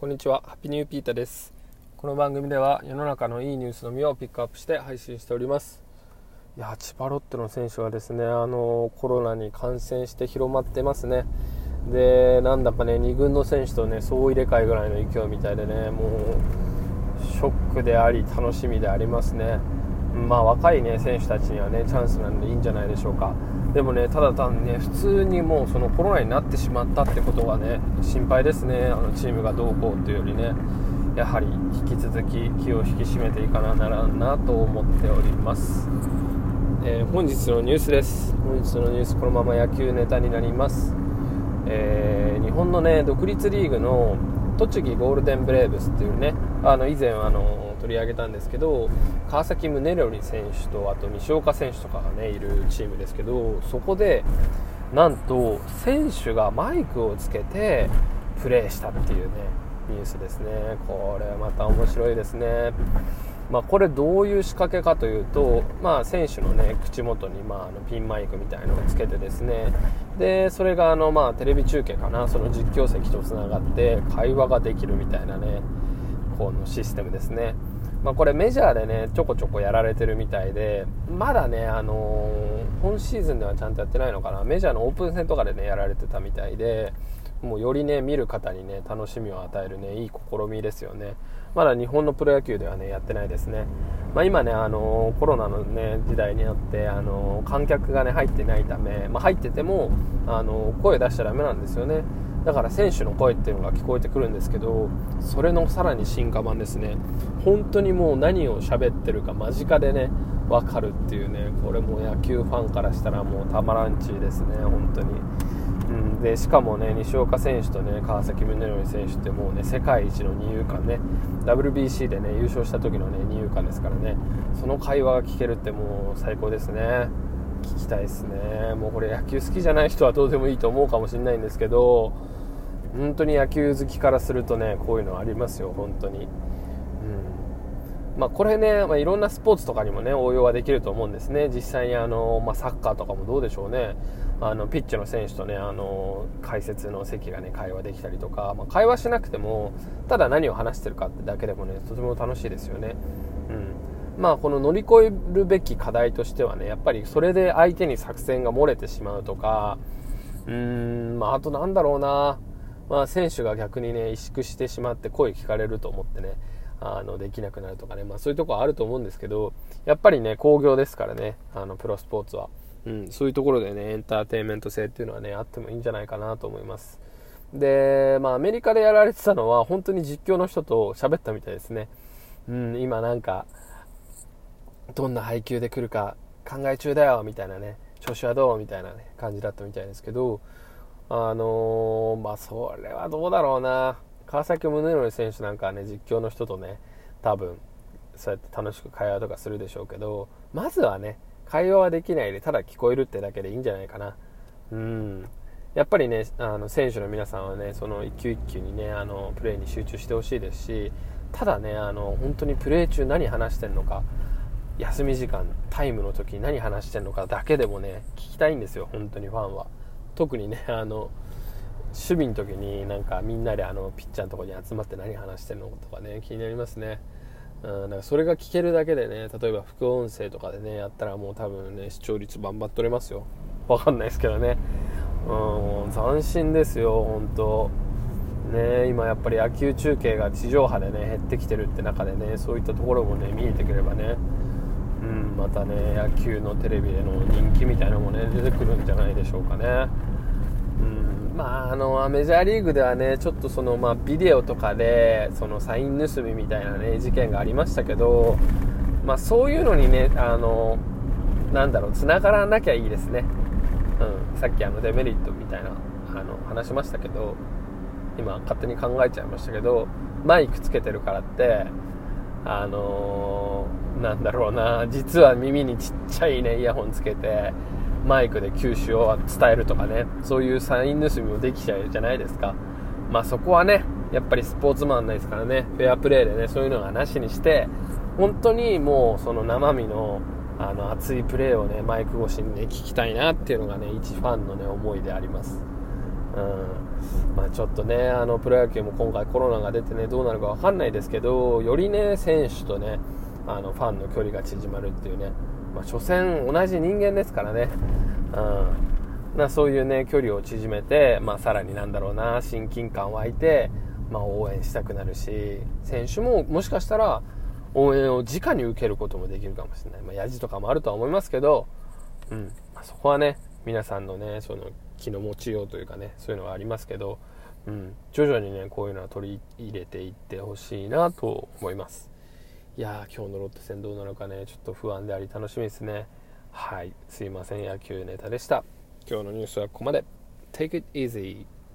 こんにちは。ハッピーニューピーターです。この番組では世の中のいいニュースのみをピックアップして配信しております。いや千葉ロッテの選手はですねあのコロナに感染して広まってますね。でなんだかね2軍の選手とね総入れ替えぐらいの勢いみたいでねもうショックであり楽しみでありますね。まあ若いね選手たちにはねチャンスなんでいいんじゃないでしょうか。でもねただ単にね普通にもうそのコロナになってしまったってことがね心配ですね。あのチームがどうこうというよりね。やはり引き続き気を引き締めていかなならんなと思っております、えー、本日のニュースです。本日のニュースこのまま野球ネタになります、えー、日本のね独立リーグの栃木ゴールデンブレーブスっていうねあの以前あの取り上げたんですけど川崎宗則選手とあと西岡選手とかがねいるチームですけどそこでなんと選手がマイクをつけてプレーしたっていうねニュースですね。これまた面白いですね。まあ、これどういう仕掛けかというと、まあ、選手の、ね、口元に、まあ、あのピンマイクみたいのをつけてですね。でそれがあの、まあ、テレビ中継かな。その実況席とつながって会話ができるみたいなねこのシステムですね。まあ、これメジャーでねちょこちょこやられてるみたいでまだね、あのー、今シーズンではちゃんとやってないのかな。メジャーのオープン戦とかでねやられてたみたいでもうよりね見る方にね楽しみを与えるねいい試みですよね。まだ日本のプロ野球ではねやってないですね、まあ、今ね、あの、コロナの、ね、時代になって、あの、観客がね入ってないため、まあ、入ってても、あの声出しちゃだめなんですよね。だから選手の声っていうのが聞こえてくるんですけどそれのさらに進化版ですね。本当にもう何を喋ってるか間近でね分かるっていうねこれも野球ファンからしたらもうたまらんちですね本当に、うん、でしかもね西岡選手とね川崎宗則選手ってもうね世界一の二遊間ね WBC でね優勝した時のね二遊間ですからねその会話が聞けるってもう最高ですね。聞きたいですね。もうこれ野球好きじゃない人はどうでもいいと思うかもしれないんですけど本当に野球好きからするとねこういうのありますよ本当に、まあ、これね、まあ、いろんなスポーツとかにもね応用はできると思うんですね。実際にあの、まあ、サッカーとかもどうでしょうね。あのピッチの選手とねあの解説の席がね会話できたりとか、まあ、会話しなくてもただ何を話してるかってだけでもねとても楽しいですよね。うん。まあ、この乗り越えるべき課題としてはねやっぱりそれで相手に作戦が漏れてしまうとかうーん、まあ、あとなんだろうな。まあ、選手が逆にね萎縮してしまって声聞かれると思ってね。あのできなくなるとかね、まあ、そういうところあると思うんですけどやっぱりね興行ですからね。あのプロスポーツは、うん、そういうところでねエンターテインメント性っていうのはねあってもいいんじゃないかなと思います。で、まあ、アメリカでやられてたのは本当に実況の人と喋ったみたいですね、うん、今なんかどんな配球で来るか考え中だよみたいなね。調子はどう？みたいな、ね、感じだったみたいですけどあのー、まあ、それはどうだろうな。川崎宗則選手なんかはね、実況の人とね、多分、そうやって楽しく会話とかするでしょうけど、まずはね、会話はできないで、ただ聞こえるってだけでいいんじゃないかな。うん。やっぱりね、あの、選手の皆さんはね、その一球一球にね、あの、プレーに集中してほしいですし、ただね、あの、本当にプレー中何話してんのか、休み時間、タイムの時に何話してんのかだけでもね、聞きたいんですよ、本当にファンは。特にねあの守備の時になんかみんなであのピッチャーのとこに集まって何話してるのとかね気になりますね、うん、だかそれが聞けるだけでね例えば副音声とかでねやったらもう多分ね視聴率バンバン取れますよ。わかんないですけどね。うん斬新ですよ本当。ね今やっぱり野球中継が地上波でね減ってきてるって中でねそういったところもね見えてくればね。うん、またね野球のテレビでの人気みたいなのもね出てくるんじゃないでしょうかね。まあ、あのメジャーリーグではねちょっとその、まあ、ビデオとかでそのサイン盗みみたいな、ね、事件がありましたけど、まあ、そういうのにねあのなんだろう繋がらなきゃいいですね、うん、さっきあのデメリットみたいなあの話しましたけど今勝手に考えちゃいましたけどマイクつけてるからってあのー、なんだろうな実は耳にちっちゃいねイヤホンつけてマイクで球種を伝えるとかねそういうサイン盗みもできちゃうじゃないですか。まあそこはねやっぱりスポーツマンないですからねフェアプレーでねそういうのがなしにして本当にもうその生身のあの熱いプレーをねマイク越しにね聞きたいなっていうのがね一ファンのね思いであります。うん。まあ、ちょっとねあのプロ野球も今回コロナが出てねどうなるか分かんないですけどよりね選手とねあのファンの距離が縮まるっていうね、まあ、所詮同じ人間ですからね、うん、なそういうね距離を縮めて、まあ、さらになんだろうな親近感湧いて、まあ、応援したくなるし選手ももしかしたら応援を直に受けることもできるかもしれない、まあ、やじとかもあるとは思いますけど、うん。まあ、そこはね皆さんのねその気の持ちようというかねそういうのがありますけど、うん、徐々にねこういうのは取り入れていってほしいなと思います。やー今日のロッテ戦どうなのかね。ちょっと不安であり楽しみですね。はい。すいません。野球ネタでした。今日のニュースはここまで。Take it easy